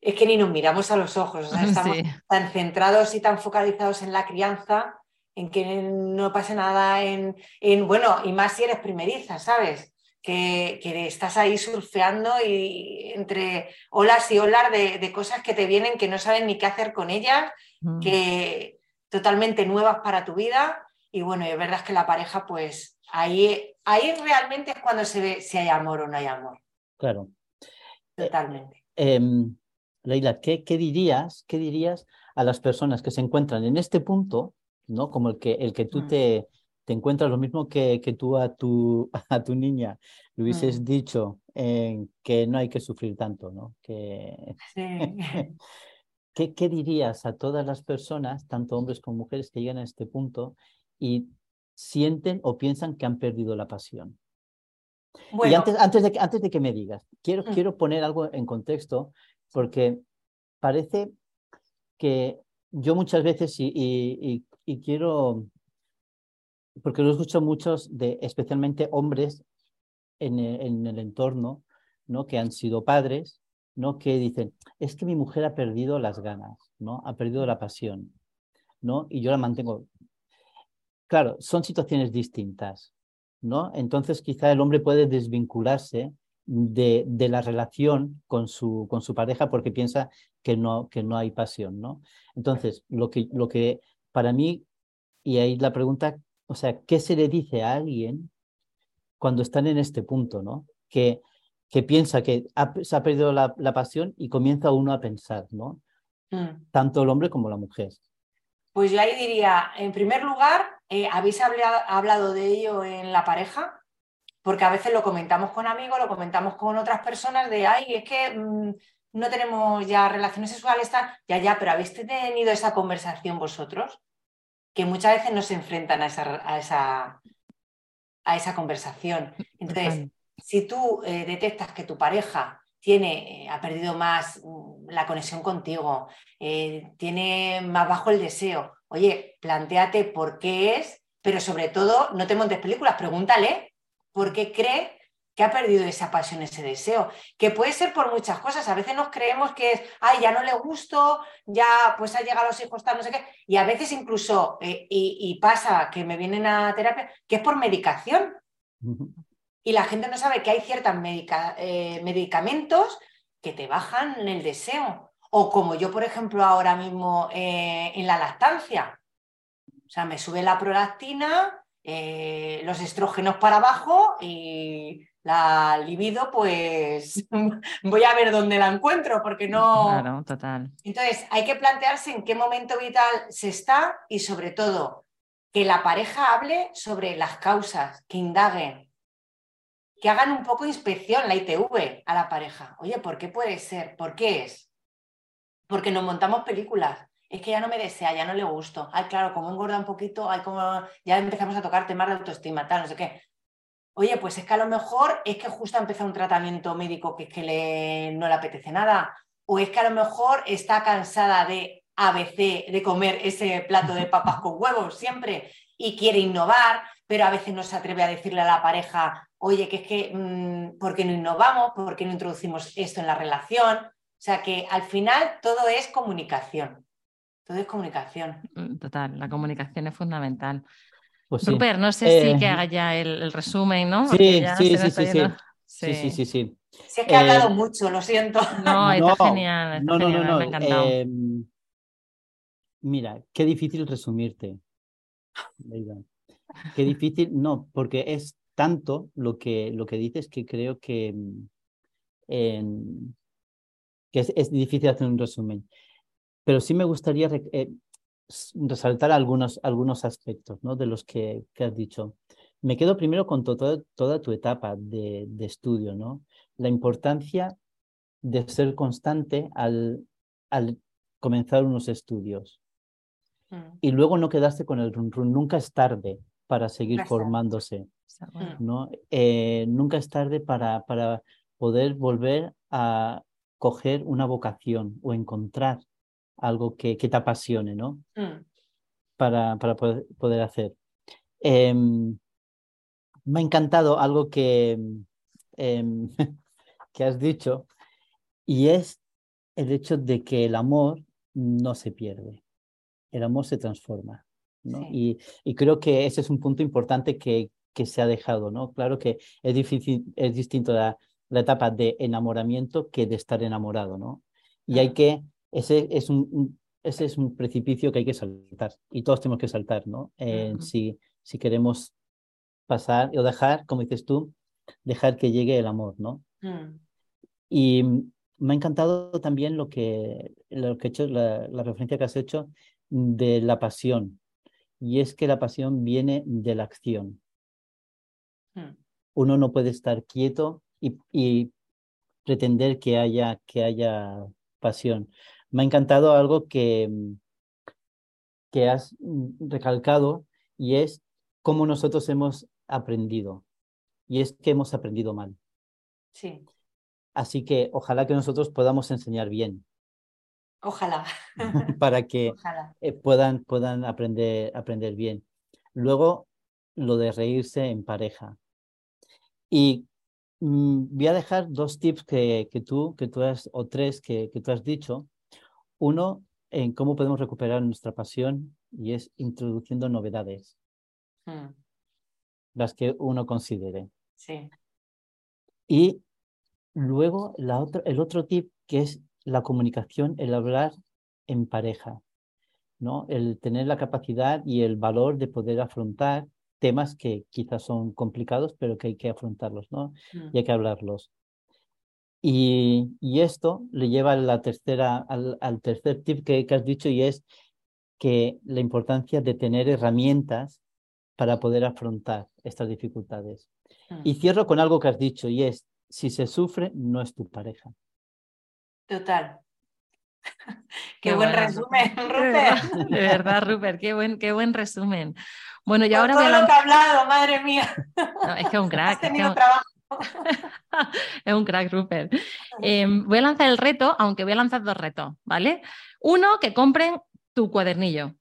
es que ni nos miramos a los ojos, estamos tan centrados y tan focalizados en la crianza, en que no pase nada, en, en, bueno, y más si eres primeriza, ¿sabes? que, estás ahí surfeando y entre olas y olas de, cosas que te vienen que no sabes ni qué hacer con ellas, mm. que totalmente nuevas para tu vida. Y bueno, es verdad que la pareja, pues ahí, ahí realmente es cuando se ve si hay amor o no hay amor.
Claro.
Totalmente.
Eh, em, Leila, ¿qué, ¿qué, dirías, ¿qué dirías a las personas que se encuentran en este punto, ¿no? Como el que, el que tú mm. te, te encuentras lo mismo que, que tú a tu, a tu niña le hubieses mm. dicho eh, que no hay que sufrir tanto, ¿no? Que... ¿Qué, ¿Qué dirías a todas las personas, tanto hombres como mujeres, que llegan a este punto y sienten o piensan que han perdido la pasión? Y antes, antes, de, antes de que me digas, quiero, mm. quiero poner algo en contexto porque parece que yo muchas veces, y, quiero porque lo escucho muchos, de, especialmente hombres en el, en el, entorno, ¿no? que han sido padres, ¿no? que dicen, es que mi mujer ha perdido las ganas, ¿no? ha perdido la pasión, ¿no? y yo la mantengo. Claro, son situaciones distintas, ¿no? Entonces quizá el hombre puede desvincularse de, de, la relación con su, con su pareja porque piensa que no, que no hay pasión, ¿no? Entonces, lo que, lo que para mí, y ahí la pregunta, o sea, ¿qué se le dice a alguien cuando están en este punto, ¿no? Que, que piensa que se ha perdido la, pasión y comienza uno a pensar, ¿no? Mm. Tanto el hombre como la mujer.
Pues yo ahí diría, en primer lugar, eh, ¿habéis hablado de ello en la pareja? Porque a veces lo comentamos con amigos, lo comentamos con otras personas de, ay, es que mm, no tenemos ya relaciones sexuales, ya, ya, pero ¿habéis tenido esa conversación vosotros? que muchas veces no se enfrentan a esa, a esa, a esa conversación. Entonces, si tú eh, detectas que tu pareja tiene, eh, ha perdido más mm, la conexión contigo, eh, tiene más bajo el deseo, oye, planteate por qué es, pero sobre todo no te montes películas, pregúntale por qué cree que ha perdido esa pasión, ese deseo, que puede ser por muchas cosas. A veces nos creemos que es, ay, ya no le gusto, ya pues ha llegado a los hijos, tal, no sé qué. Y a veces incluso, eh, y, pasa que me vienen a terapia, que es por medicación. Y la gente no sabe que hay ciertos eh, medicamentos que te bajan el deseo. O como yo, por ejemplo, ahora mismo eh, en la lactancia. O sea, me sube la prolactina, los estrógenos para abajo y la libido, pues voy a ver dónde la encuentro, porque no.
Claro, total.
Entonces, hay que plantearse en qué momento vital se está y, sobre todo, que la pareja hable sobre las causas, que indaguen, que hagan un poco de inspección, la ITV, a la pareja. Oye, ¿por qué puede ser? ¿Por qué es? Porque nos montamos películas. Es que ya no me desea, ya no le gusto. Ay, claro, como engorda un poquito, ay, como ya empezamos a tocar temas de autoestima, tal, no sé qué Oye, pues es que a lo mejor es que justo ha empezado un tratamiento médico que es que no le apetece nada, o es que a lo mejor está cansada de ABC, de comer ese plato de papas con huevos siempre y quiere innovar, pero a veces no se atreve a decirle a la pareja, oye, que es que, mm, ¿por qué no innovamos? ¿Por qué no introducimos esto en la relación? O sea que al final todo es comunicación. Todo es comunicación.
Mm, total, la comunicación es fundamental. Pues Super, no sé si eh, que haga ya el, resumen, ¿no?
Sí, sí, sí, sí, sí. sí, sí, sí, sí.
Si es que he hablado eh, mucho, lo siento.
No, está genial. no, no, no, no. Me ha encantado.
Em, mira, qué difícil resumirte. Qué difícil, no, porque es tanto lo que, lo que dices que creo que, em, que es, es, difícil hacer un resumen. Pero sí me gustaría eh, resaltar algunos, algunos aspectos ¿no? de los que, que, has dicho. Me quedo primero con toda tu etapa de, de, estudio, ¿no? La importancia de ser constante al, al comenzar unos estudios. Mm. Y luego no quedarse con el run, run. Nunca es tarde para seguir formándose. ¿no? Eh, nunca es tarde para, para poder volver a coger una vocación o encontrar algo que, que te apasione, ¿no? Mm. Para, para poder, poder hacer. Em, me ha encantado algo que, em, que has dicho y es el hecho de que el amor no se pierde, el amor se transforma. ¿no? Y, y, creo que ese es un punto importante que, que se ha dejado, ¿no? Claro que es difícil, es distinto la, la etapa de enamoramiento que de estar enamorado, ¿no? Y hay que, ese es un, ese es un precipicio que hay que saltar y todos tenemos que saltar, ¿no? si, si queremos pasar o dejar, como dices tú, dejar que llegue el amor, ¿no? Mm. Y me ha encantado también lo que, lo que he hecho, la, referencia que has hecho de la pasión. Y es que la pasión viene de la acción. Mm. Uno no puede estar quieto y, y pretender que haya, que haya pasión. Me ha encantado algo que, que has recalcado y es cómo nosotros hemos aprendido. Y es que hemos aprendido mal.
Sí.
Así que ojalá que nosotros podamos enseñar bien.
Ojalá.
para que eh, puedan, puedan aprender, aprender bien. Luego, lo de reírse en pareja. Y mm, voy a dejar dos tips que, que, tú, que tú has, o tres que, que tú has dicho. Uno, en cómo podemos recuperar nuestra pasión y es introduciendo novedades. Hmm. Las que uno considere.
Sí.
Y luego la otra, el otro tip que es la comunicación, el hablar en pareja, ¿no? El tener la capacidad y el valor de poder afrontar temas que quizás son complicados, pero que hay que afrontarlos, ¿no? Hmm. Y hay que hablarlos. Y, y, esto le lleva a la tercera, al, al tercer tip que, que, has dicho y es que la importancia de tener herramientas para poder afrontar estas dificultades. Mm. Y cierro con algo que has dicho y es, si se sufre, no es tu pareja.
Total. Qué, buen resumen, Rupert.
De verdad, Rupert, qué buen, qué buen resumen. Bueno, y ahora
todo lo que ha hablado, madre mía.
es que es un crack.
Has tenido trabajo.
es un crack, Rupert. Em, voy a lanzar el reto, aunque voy a lanzar dos retos, ¿vale? Uno, que compren tu cuadernillo.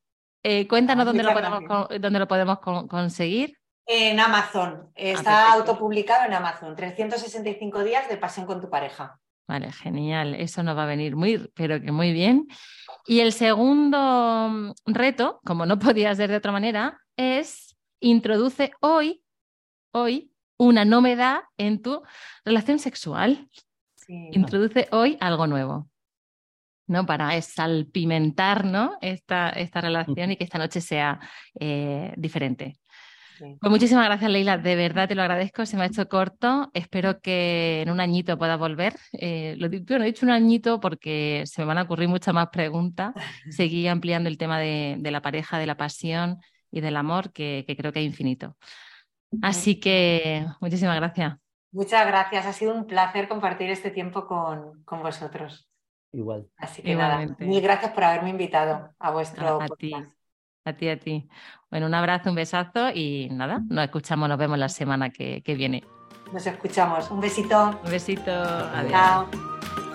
Eh, cuéntanos dónde, lo podemos, dónde lo podemos conseguir.
En Amazon. Ah, Está autopublicado en Amazon. 365 días de pasión con tu pareja.
Vale, genial. Eso nos va a venir muy, pero que muy bien. Y el segundo mm, reto, como no podía ser de otra manera, es introduce hoy, hoy, una novedad en tu relación sexual. Introduce hoy algo nuevo. ¿no? Para salpimentar ¿no? esta, esta relación y que esta noche sea eh, diferente. Pues muchísimas gracias, Leila. De verdad te lo agradezco. Se me ha hecho corto. Espero que en un añito pueda volver. Eh, lo, bueno, he dicho un añito porque se me van a ocurrir muchas más preguntas. Seguí ampliando el tema de, la pareja, de la pasión y del amor, que, creo que es infinito. Así que muchísimas gracias.
Muchas gracias. Ha sido un placer compartir este tiempo con, con vosotros.
Igual.
Así que nada, mil gracias por haberme invitado a vuestro
a, ti, a ti, a ti. Bueno, un abrazo, un besazo y nada, nos escuchamos, nos vemos la semana que, que viene.
Nos escuchamos. Un besito.
Un besito. Adiós. Chao.